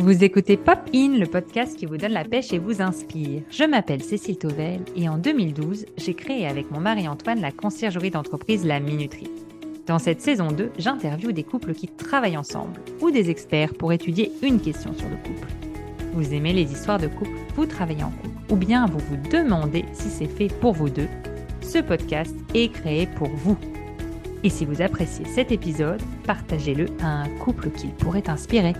Vous écoutez Pop In, le podcast qui vous donne la pêche et vous inspire. Je m'appelle Cécile Tauvel et en 2012, j'ai créé avec mon mari Antoine la conciergerie d'entreprise La Minuterie. Dans cette saison 2, j'interviewe des couples qui travaillent ensemble ou des experts pour étudier une question sur le couple. Vous aimez les histoires de couple, vous travaillez en couple ou bien vous vous demandez si c'est fait pour vous deux. Ce podcast est créé pour vous. Et si vous appréciez cet épisode, partagez-le à un couple qu'il pourrait inspirer.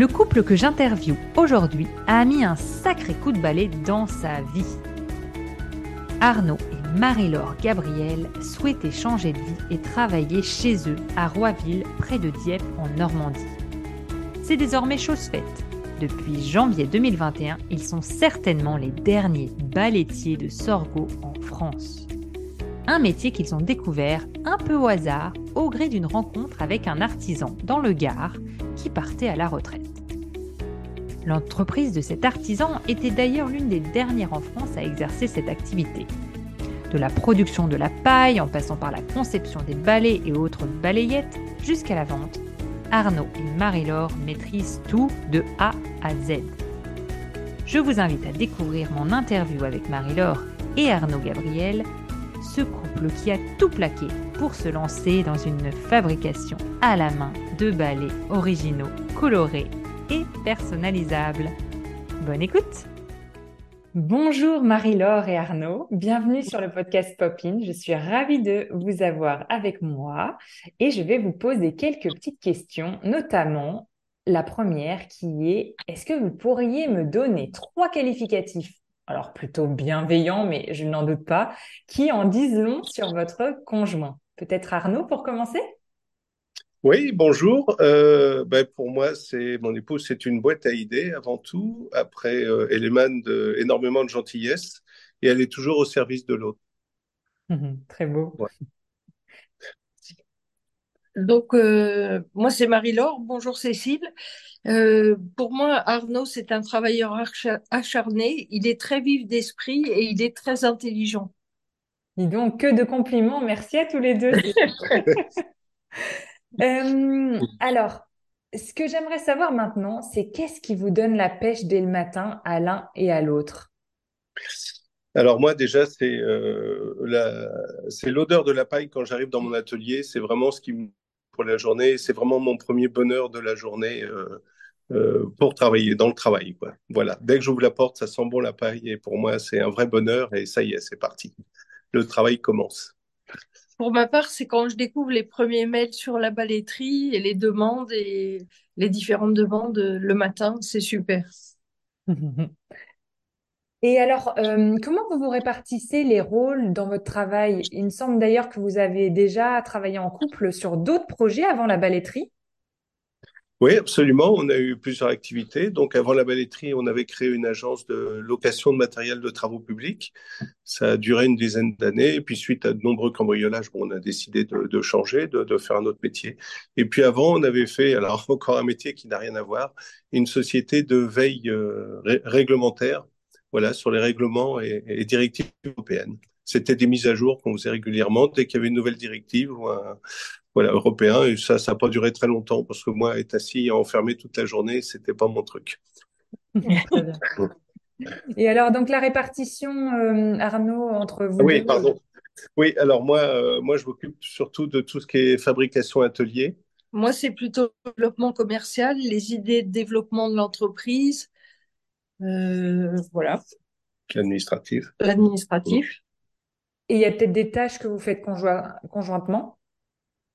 Le couple que j'interviewe aujourd'hui a mis un sacré coup de balai dans sa vie. Arnaud et Marie-Laure Gabriel souhaitaient changer de vie et travailler chez eux à Roiville, près de Dieppe, en Normandie. C'est désormais chose faite. Depuis janvier 2021, ils sont certainement les derniers balettiers de sorgho en France un métier qu'ils ont découvert un peu au hasard au gré d'une rencontre avec un artisan dans le Gard qui partait à la retraite. L'entreprise de cet artisan était d'ailleurs l'une des dernières en France à exercer cette activité. De la production de la paille en passant par la conception des balais et autres balayettes jusqu'à la vente, Arnaud et Marie-Laure maîtrisent tout de A à Z. Je vous invite à découvrir mon interview avec Marie-Laure et Arnaud Gabriel ce couple qui a tout plaqué pour se lancer dans une fabrication à la main de balais originaux, colorés et personnalisables. Bonne écoute Bonjour Marie-Laure et Arnaud, bienvenue sur le podcast Popin. Je suis ravie de vous avoir avec moi et je vais vous poser quelques petites questions, notamment la première qui est est-ce que vous pourriez me donner trois qualificatifs alors plutôt bienveillant, mais je n'en doute pas, qui en disent long sur votre conjoint? Peut-être Arnaud pour commencer? Oui, bonjour. Euh, ben pour moi, c'est mon épouse, c'est une boîte à idées avant tout. Après, euh, elle émane de, énormément de gentillesse et elle est toujours au service de l'autre. très beau. Donc, euh, moi, c'est Marie-Laure. Bonjour Cécile. Euh, pour moi, Arnaud, c'est un travailleur acharné. Il est très vif d'esprit et il est très intelligent. Dis donc, que de compliments. Merci à tous les deux. Euh, alors, ce que j'aimerais savoir maintenant, c'est qu'est-ce qui vous donne la pêche dès le matin à l'un et à l'autre? Alors moi déjà c'est euh, l'odeur de la paille quand j'arrive dans mon atelier, c'est vraiment ce qui me pour la journée. C'est vraiment mon premier bonheur de la journée euh, euh, pour travailler, dans le travail. Quoi. Voilà, dès que j'ouvre la porte, ça sent bon la paille et pour moi, c'est un vrai bonheur et ça y est, c'est parti. Le travail commence. Pour ma part, c'est quand je découvre les premiers mails sur la baletterie et les demandes et les différentes demandes le matin, c'est super. Et alors, euh, comment vous vous répartissez les rôles dans votre travail? Il me semble d'ailleurs que vous avez déjà travaillé en couple sur d'autres projets avant la balletterie. Oui, absolument. On a eu plusieurs activités. Donc, avant la balletterie, on avait créé une agence de location de matériel de travaux publics. Ça a duré une dizaine d'années. Et puis, suite à de nombreux cambriolages, bon, on a décidé de, changer, de, faire un autre métier. Et puis, avant, on avait fait, alors encore un métier qui n'a rien à voir, une société de veille euh, réglementaire voilà, sur les règlements et, les directives européennes. C'était des mises à jour qu'on faisait régulièrement dès qu'il y avait une nouvelle directive ou voilà, européen. Et ça, ça n'a pas duré très longtemps parce que moi, être assis enfermé toute la journée, c'était pas mon truc. et alors, donc la répartition, euh, Arnaud, entre vous Oui, pardon. Oui, alors moi, euh, moi, je m'occupe surtout de tout ce qui est fabrication atelier. Moi, c'est plutôt développement commercial, les idées de développement de l'entreprise, euh, voilà. L'administratif. L'administratif. Et il y a peut-être des tâches que vous faites conjointement?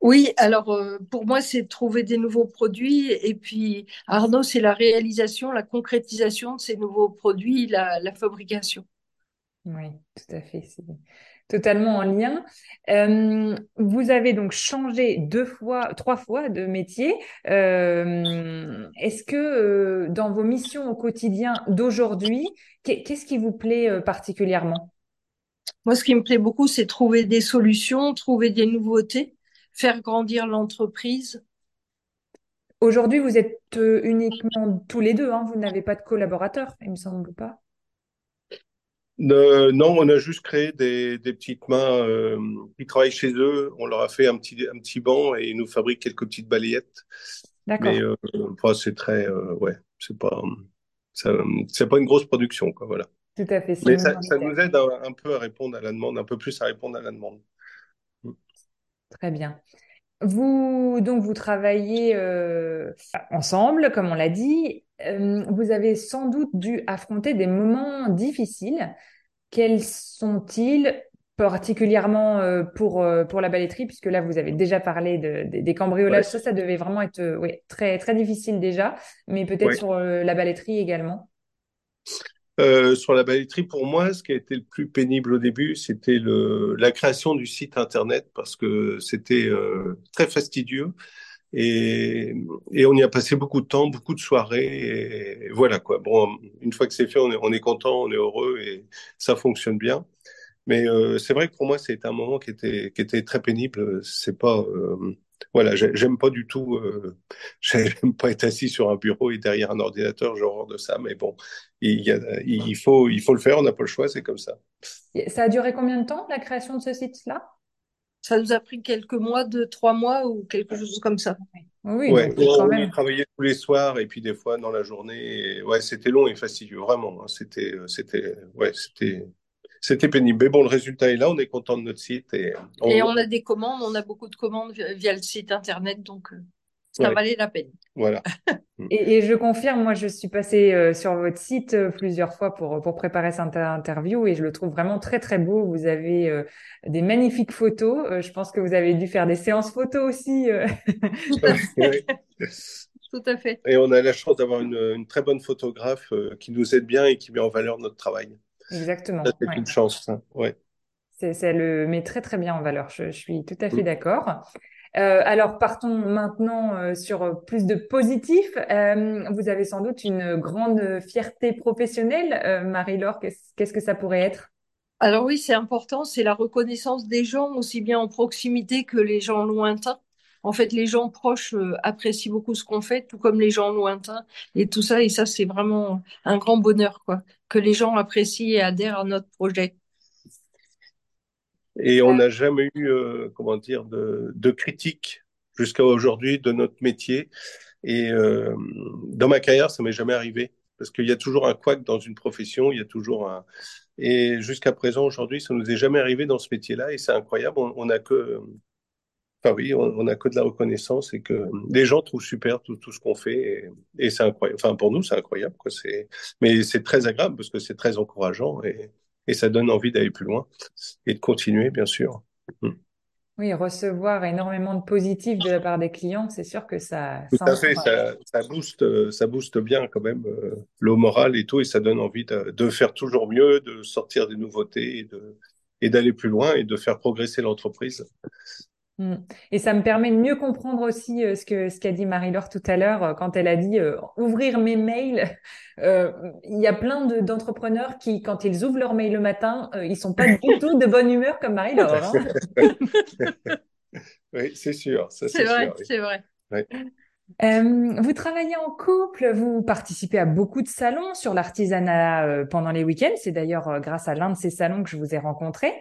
Oui, alors euh, pour moi, c'est trouver des nouveaux produits. Et puis Arnaud, c'est la réalisation, la concrétisation de ces nouveaux produits, la, la fabrication. Oui, tout à fait totalement en lien. Euh, vous avez donc changé deux fois, trois fois de métier. Euh, est-ce que euh, dans vos missions au quotidien d'aujourd'hui, qu'est-ce qui vous plaît particulièrement? Moi, ce qui me plaît beaucoup, c'est trouver des solutions, trouver des nouveautés, faire grandir l'entreprise? Aujourd'hui, vous êtes uniquement tous les deux, hein, vous n'avez pas de collaborateurs, il me semble pas non, on a juste créé des, petites mains euh, qui travaillent chez eux. On leur a fait un petit, un petit banc et ils nous fabriquent quelques petites balayettes. D'accord. Mais euh, c'est très, euh, ouais, c'est pas, c'est pas une grosse production, quoi, voilà. Tout à fait. Mais ça, ça, nous aide un, un, peu à répondre à la demande, un peu plus à répondre à la demande. Très bien. Vous, donc, vous travaillez euh, ensemble, comme on l'a dit. Euh, vous avez sans doute dû affronter des moments difficiles. Quels sont-ils particulièrement euh, pour, pour la balletterie, puisque là, vous avez déjà parlé de, de, des cambriolages. Ouais. Ça, ça devait vraiment être très, très difficile déjà, mais peut-être ouais. sur la balletterie également. Euh, sur la balletterie, pour moi, ce qui a été le plus pénible au début, c'était la création du site internet parce que c'était euh, très fastidieux et, on y a passé beaucoup de temps, beaucoup de soirées. Voilà quoi. Bon, une fois que c'est fait, on est, on est content, on est heureux et ça fonctionne bien. Mais euh, c'est vrai que pour moi, c'était un moment qui était, qui était très pénible. C'est pas, voilà, j'aime pas du tout, euh, j'aime pas être assis sur un bureau et derrière un ordinateur, j'ai horreur de ça. Mais bon, il, y a, il faut, il faut le faire. On n'a pas le choix, c'est comme ça. Ça a duré combien de temps la création de ce site-là? Ça nous a pris quelques mois, deux, trois mois ou quelque chose comme ça. Oui, ouais, on, on y travaillait tous les soirs et puis des fois dans la journée. Et, ouais, c'était long et fastidieux, vraiment. Hein. C'était, c'était, ouais, c'était c'était pénible. Mais bon, le résultat est là, on est content de notre site. Et on, et on a des commandes, on a beaucoup de commandes via le site internet, donc euh, ça ouais. valait la peine. Voilà. et, et, je confirme, moi je suis passée euh, sur votre site euh, plusieurs fois pour, pour préparer cette interview et je le trouve vraiment très très beau. Vous avez euh, des magnifiques photos. Euh, je pense que vous avez dû faire des séances photos aussi. Tout à fait. Tout à fait. Et on a la chance d'avoir une, une, très bonne photographe qui nous aide bien et qui met en valeur notre travail. Exactement. C'est ouais. une chance, ça. ouais. Ça le met très très bien en valeur. Je, je suis tout à fait mmh. d'accord. Euh, alors partons maintenant euh, sur plus de positif. Euh, vous avez sans doute une grande fierté professionnelle, euh, Marie-Laure. Qu'est-ce qu que ça pourrait être? Alors oui, c'est important. C'est la reconnaissance des gens, aussi bien en proximité que les gens lointains. En fait, les gens proches euh, apprécient beaucoup ce qu'on fait, tout comme les gens lointains et tout ça. Et ça, c'est vraiment un grand bonheur, quoi, que les gens apprécient et adhèrent à notre projet. Et on n'a jamais eu, euh, comment dire, de, de critique jusqu'à aujourd'hui de notre métier. Et euh, dans ma carrière, ça m'est jamais arrivé parce qu'il y a toujours un couac dans une profession, il y a toujours un. Et jusqu'à présent, aujourd'hui, ça nous est jamais arrivé dans ce métier-là, et c'est incroyable. On, on a que Enfin oui, on n'a que de la reconnaissance et que les gens trouvent super tout, tout ce qu'on fait et, et c'est incroyable. Enfin pour nous c'est incroyable quoi. C'est mais c'est très agréable parce que c'est très encourageant et, et ça donne envie d'aller plus loin et de continuer bien sûr. Mm. Oui, recevoir énormément de positifs de la part des clients, c'est sûr que ça. Tout à fait, ça, ça, booste, ça booste bien quand même euh, le moral et tout et ça donne envie de, de, faire toujours mieux, de sortir des nouveautés et de et d'aller plus loin et de faire progresser l'entreprise. Mm. Et ça me permet de mieux comprendre aussi euh, ce que ce qu'a dit Marie-Laure tout à l'heure euh, quand elle a dit euh, ouvrir mes mails. Euh, il y a plein d'entrepreneurs qui, quand ils ouvrent leur mail le matin, euh, ils sont pas du tout de bonne humeur comme Marie-Laure. Hein oui, c'est sûr. C'est vrai, c'est vrai. Euh, vous travaillez en couple, vous participez à beaucoup de salons sur l'artisanat pendant les week-ends. C'est d'ailleurs grâce à l'un de ces salons que je vous ai rencontré.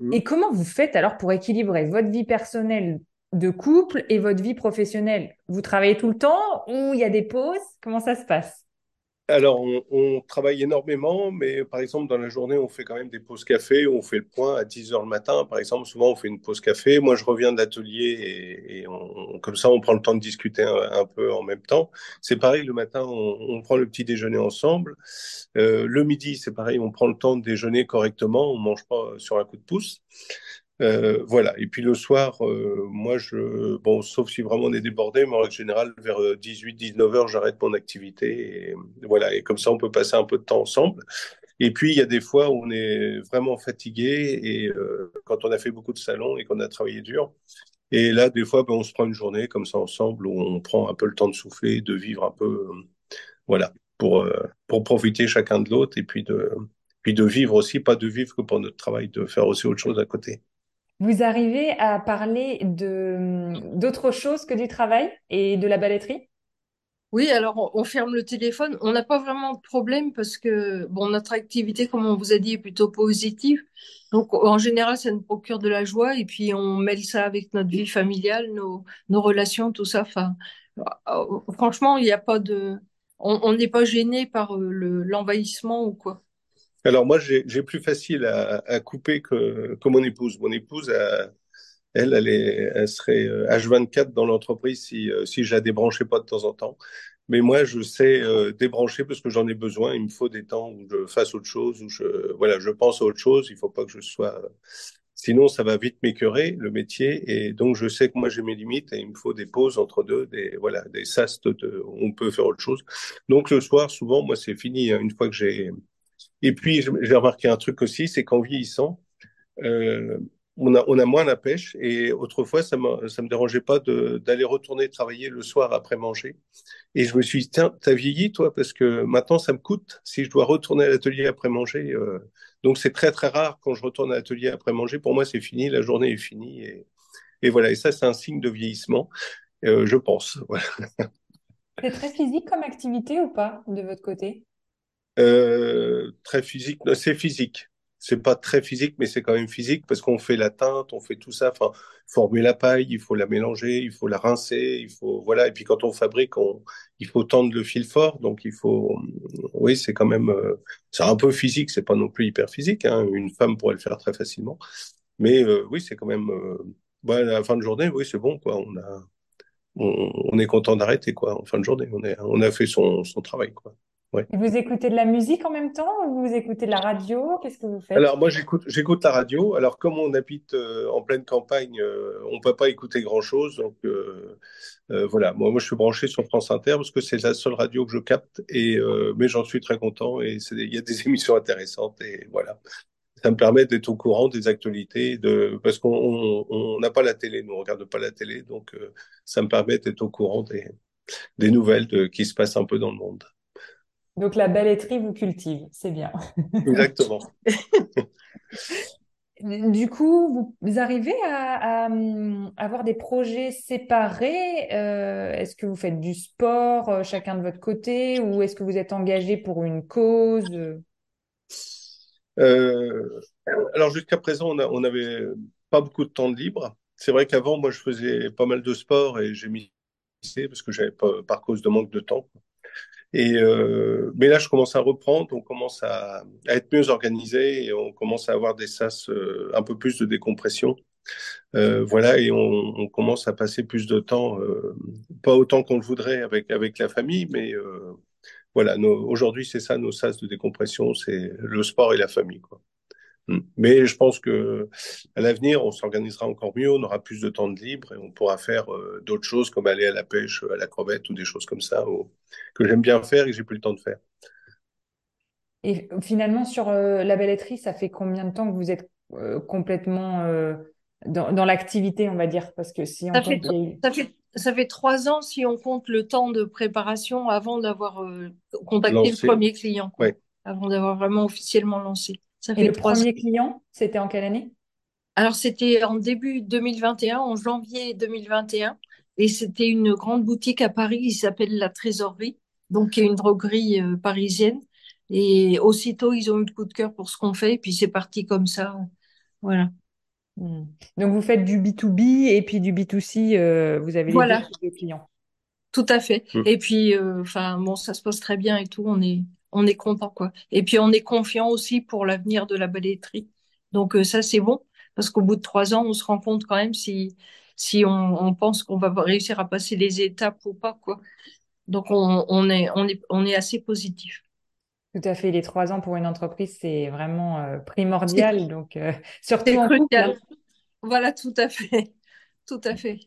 Mmh. Et comment vous faites alors pour équilibrer votre vie personnelle de couple et votre vie professionnelle? Vous travaillez tout le temps ou il y a des pauses? Comment ça se passe? Alors, on, travaille énormément, mais par exemple, dans la journée, on fait quand même des pauses café, on fait le point à 10 heures le matin. Par exemple, souvent, on fait une pause café. Moi, je reviens de l'atelier et, et on, comme ça, on prend le temps de discuter un, un peu en même temps. C'est pareil, le matin, on, on, prend le petit déjeuner ensemble. Euh, le midi, c'est pareil, on prend le temps de déjeuner correctement, on mange pas sur un coup de pouce. Euh, voilà. Et puis le soir, euh, moi, je, bon, sauf si vraiment on est débordé, mais en règle générale, vers 18-19 heures, j'arrête mon activité. Et, voilà. Et comme ça, on peut passer un peu de temps ensemble. Et puis, il y a des fois où on est vraiment fatigué et euh, quand on a fait beaucoup de salons et qu'on a travaillé dur. Et là, des fois, ben, on se prend une journée comme ça ensemble où on prend un peu le temps de souffler, de vivre un peu, voilà, pour, euh, pour profiter chacun de l'autre et puis de, puis de vivre aussi, pas de vivre que pour notre travail, de faire aussi autre chose à côté. Vous arrivez à parler de d'autre chose que du travail et de la balletterie? Oui, alors on, ferme le téléphone. On n'a pas vraiment de problème parce que bon, notre activité, comme on vous a dit, est plutôt positive. Donc en général, ça nous procure de la joie et puis on mêle ça avec notre vie familiale, nos, relations, tout ça. Enfin, Euh, Franchement, il n'y a pas de, on n'est pas gêné par euh, le, l'envahissement ou quoi. Alors moi, j'ai plus facile à, couper que, que mon épouse. Mon épouse, a- elle, elle, est, elle serait euh, H24 dans l'entreprise si, euh, si je la débranchais pas de temps en temps. Mais moi, je sais euh, débrancher parce que j'en ai besoin. Il me faut des temps où je fasse autre chose, où je, voilà, je pense à autre chose. Il faut pas que je sois Sinon, ça va vite m'écœurer, le métier, et donc je sais que moi j'ai mes limites et il me faut des pauses entre deux, des voilà, des sastes de, on peut faire autre chose. Donc le soir, souvent, moi c'est fini hein, une fois que j'ai. Et puis j'ai remarqué un truc aussi, c'est qu'en vieillissant, euh, on a, moins la pêche et autrefois ça ça me dérangeait pas d'aller retourner travailler le soir après manger. Et je me suis dit, tiens, t'as vieilli, toi, parce que maintenant, ça me coûte si je dois retourner à l'atelier après manger. euh, donc, c'est très, très rare quand je retourne à l'atelier après manger. Pour moi, c'est fini, la journée est finie. Et, voilà, et ça, c'est un signe de vieillissement, euh, je pense. C'est très physique comme activité ou pas de votre côté? Euh, très physique, c'est physique. C'est pas très physique, mais c'est quand même physique parce qu'on fait la teinte, on fait tout ça. Enfin, former la paille, il faut la mélanger, il faut la rincer, il faut voilà. Et puis quand on fabrique, il faut tendre le fil fort, donc il faut. Oui, c'est quand même. euh, c'est un peu physique, c'est pas non plus hyper physique. Hein. Une femme pourrait le faire très facilement, mais euh, oui, c'est quand même. À la fin de journée, oui, c'est bon. On a, on, est content d'arrêter. En fin de journée, on a fait son, son travail quoi. Ouais. Vous écoutez de la musique en même temps ou vous écoutez de la radio? Qu'est-ce que vous faites? Alors moi j'écoute j'écoute la radio. Alors comme on habite euh, en pleine campagne, euh, on peut pas écouter grand-chose. Donc euh, euh, voilà, moi, moi je suis branché sur France Inter parce que c'est la seule radio que je capte. Et euh, mais j'en suis très content et il y a des émissions intéressantes et voilà. Ça me permet d'être au courant des actualités de parce qu'on on on n'a pas la télé, nous on regarde pas la télé, donc euh, ça me permet d'être au courant des des nouvelles de, qui se passent un peu dans le monde. Donc la belletterie vous cultive, c'est bien. Exactement. Du coup, vous arrivez à, à, avoir des projets séparés. euh, est-ce que vous faites du sport, euh, chacun de votre côté, ou est-ce que vous êtes engagé pour une cause? euh alors jusqu'à présent, on a, on avait pas beaucoup de temps de libre. C'est vrai qu'avant, moi, je faisais pas mal de sport et j'ai mis parce que j'avais pas, par cause de manque de temps. Et euh, mais là, je commence à reprendre, on commence à, à être mieux organisé et on commence à avoir des sas euh, un peu plus de décompression. Euh, voilà, et on, on commence à passer plus de temps, euh, pas autant qu'on le voudrait avec avec la famille, mais euh, voilà, aujourd'hui, c'est ça nos sas de décompression, c'est le sport et la famille, quoi. Mm. Mais je pense que à l'avenir, on s'organisera encore mieux, on aura plus de temps de libre et on pourra faire euh, d'autres choses comme aller à la pêche, à la crevette ou des choses comme ça ou- que j'aime bien faire et que j'ai plus le temps de faire. Et finalement, sur euh, la belletterie, ça fait combien de temps que vous êtes euh, complètement euh, dans, dans l'activité, on va dire? Parce que si on Ça fait, ça fait, ça fait trois ans si on compte le temps de préparation avant d'avoir euh, contacté le premier client, ouais. Avant d'avoir vraiment officiellement lancé. Ça Et le trois ans. premier client, c'était en quelle année? Alors, c'était en début 2021, en janvier 2021, et un, et c'était une grande boutique à Paris qui s'appelle La Trésorerie, donc qui est une droguerie euh, parisienne. Et aussitôt, ils ont eu le coup de cœur pour ce qu'on fait, et puis c'est parti comme ça. Voilà. Hmm. Donc, vous faites du B2B et puis du B2C, euh, vous avez les deux Voilà, de clients. tout à fait. Mm. Et puis, euh, enfin, bon, ça se passe très bien et tout, on est, on est content, quoi. Et puis, on est confiant aussi pour l'avenir de la belletterie. Donc, euh, ça, c'est bon, parce qu'au bout de trois ans, on se rend compte quand même si, si on, on pense qu'on va réussir à passer les étapes ou pas, quoi. Donc, on, on est, on est, on est assez positif. Tout à fait. Les trois ans pour une entreprise, c'est vraiment euh, primordial. Donc, euh, surtout en couple, hein. Voilà, tout à fait. Tout à fait.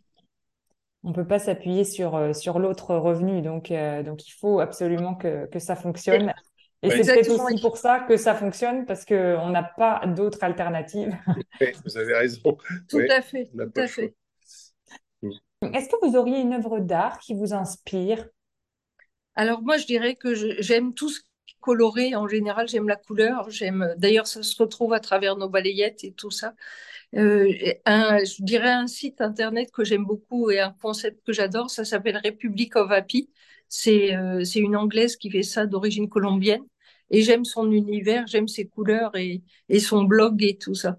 On ne peut pas s'appuyer sur, euh, sur l'autre revenu. Donc, euh, donc, il faut absolument que, que ça fonctionne. Et c'est peut-être aussi pour ça que ça fonctionne, parce qu'on n'a pas d'autres alternatives. oui, vous avez raison. Tout Oui, à fait. Tout à. Mm. Est-ce que vous auriez une œuvre d'art qui vous inspire? Alors moi, je dirais que j'aime tout ce qui est coloré. En général, j'aime la couleur. J'aime. D'ailleurs, ça se retrouve à travers nos balayettes et tout ça. Euh, et un, je dirais un site internet que j'aime beaucoup et un concept que j'adore. Ça s'appelle Republic of Happy. C'est euh, une Anglaise qui fait ça d'origine colombienne. Et j'aime son univers, j'aime ses couleurs et, et son blog et tout ça.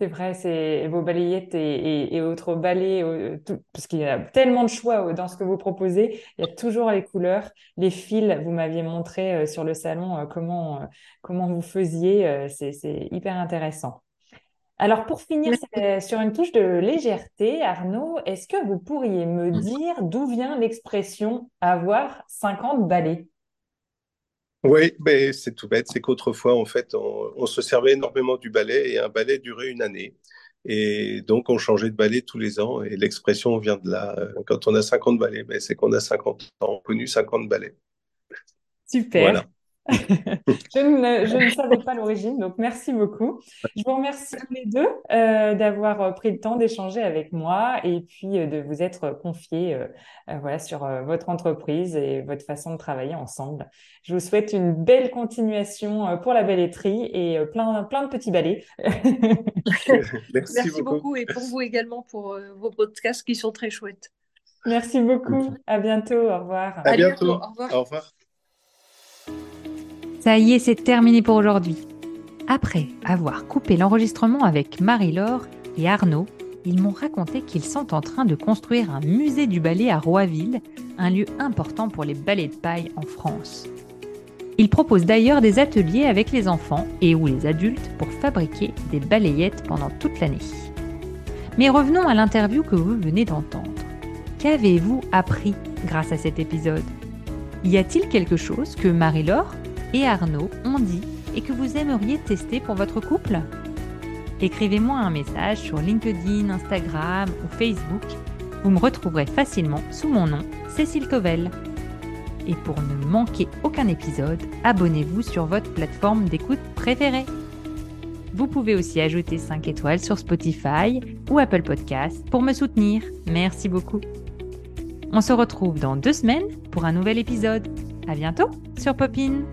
C'est vrai, c'est vos balayettes et, autres balais, parce qu'il y a tellement de choix dans ce que vous proposez. Il y a toujours les couleurs, les fils. Vous m'aviez montré euh, sur le salon euh, comment euh, comment vous faisiez. C'est hyper intéressant. Alors pour finir sur une touche de légèreté, Arnaud, est-ce que vous pourriez me dire d'où vient l'expression avoir 50 balais? Oui, ben, c'est tout bête. C'est qu'autrefois, en fait, on, se servait énormément du balai et un balai durait une année. Et donc, on changeait de balai tous les ans. Et l'expression vient de là. Quand on a 50 balais, ben, c'est qu'on a 50 ans connu 50 balais. Super. Voilà. Je, ne, je, ne, savais pas l'origine, donc merci beaucoup. Je vous remercie tous les deux euh, d'avoir euh, pris le temps d'échanger avec moi et puis euh, de vous être confiés euh, voilà, sur votre entreprise et votre façon de travailler ensemble. Je vous souhaite une belle continuation pour la belletterie et plein, plein de petits balais. merci, merci beaucoup. et pour vous également pour vos podcasts qui sont très chouettes. Merci beaucoup. À bientôt. Au revoir. À, bientôt. Au revoir. Au revoir. Ça y est, c'est terminé pour aujourd'hui. Après avoir coupé l'enregistrement avec Marie-Laure et Arnaud, ils m'ont raconté qu'ils sont en train de construire un musée du ballet à Roiville, un lieu important pour les ballets de paille en France. Ils proposent d'ailleurs des ateliers avec les enfants et ou les adultes pour fabriquer des balayettes pendant toute l'année. Mais revenons à l'interview que vous venez d'entendre. Qu'avez-vous appris grâce à cet épisode? Y a-t-il quelque chose que Marie-Laure et Arnaud ont dit et que vous aimeriez tester pour votre couple? Écrivez-moi un message sur LinkedIn, Instagram ou Facebook. Vous me retrouverez facilement sous mon nom, Cécile Tovel. Et pour ne manquer aucun épisode, abonnez-vous sur votre plateforme d'écoute préférée. Vous pouvez aussi ajouter 5 étoiles sur Spotify ou Apple Podcast pour me soutenir. Merci beaucoup. On se retrouve dans deux semaines pour un nouvel épisode. À bientôt sur Popine.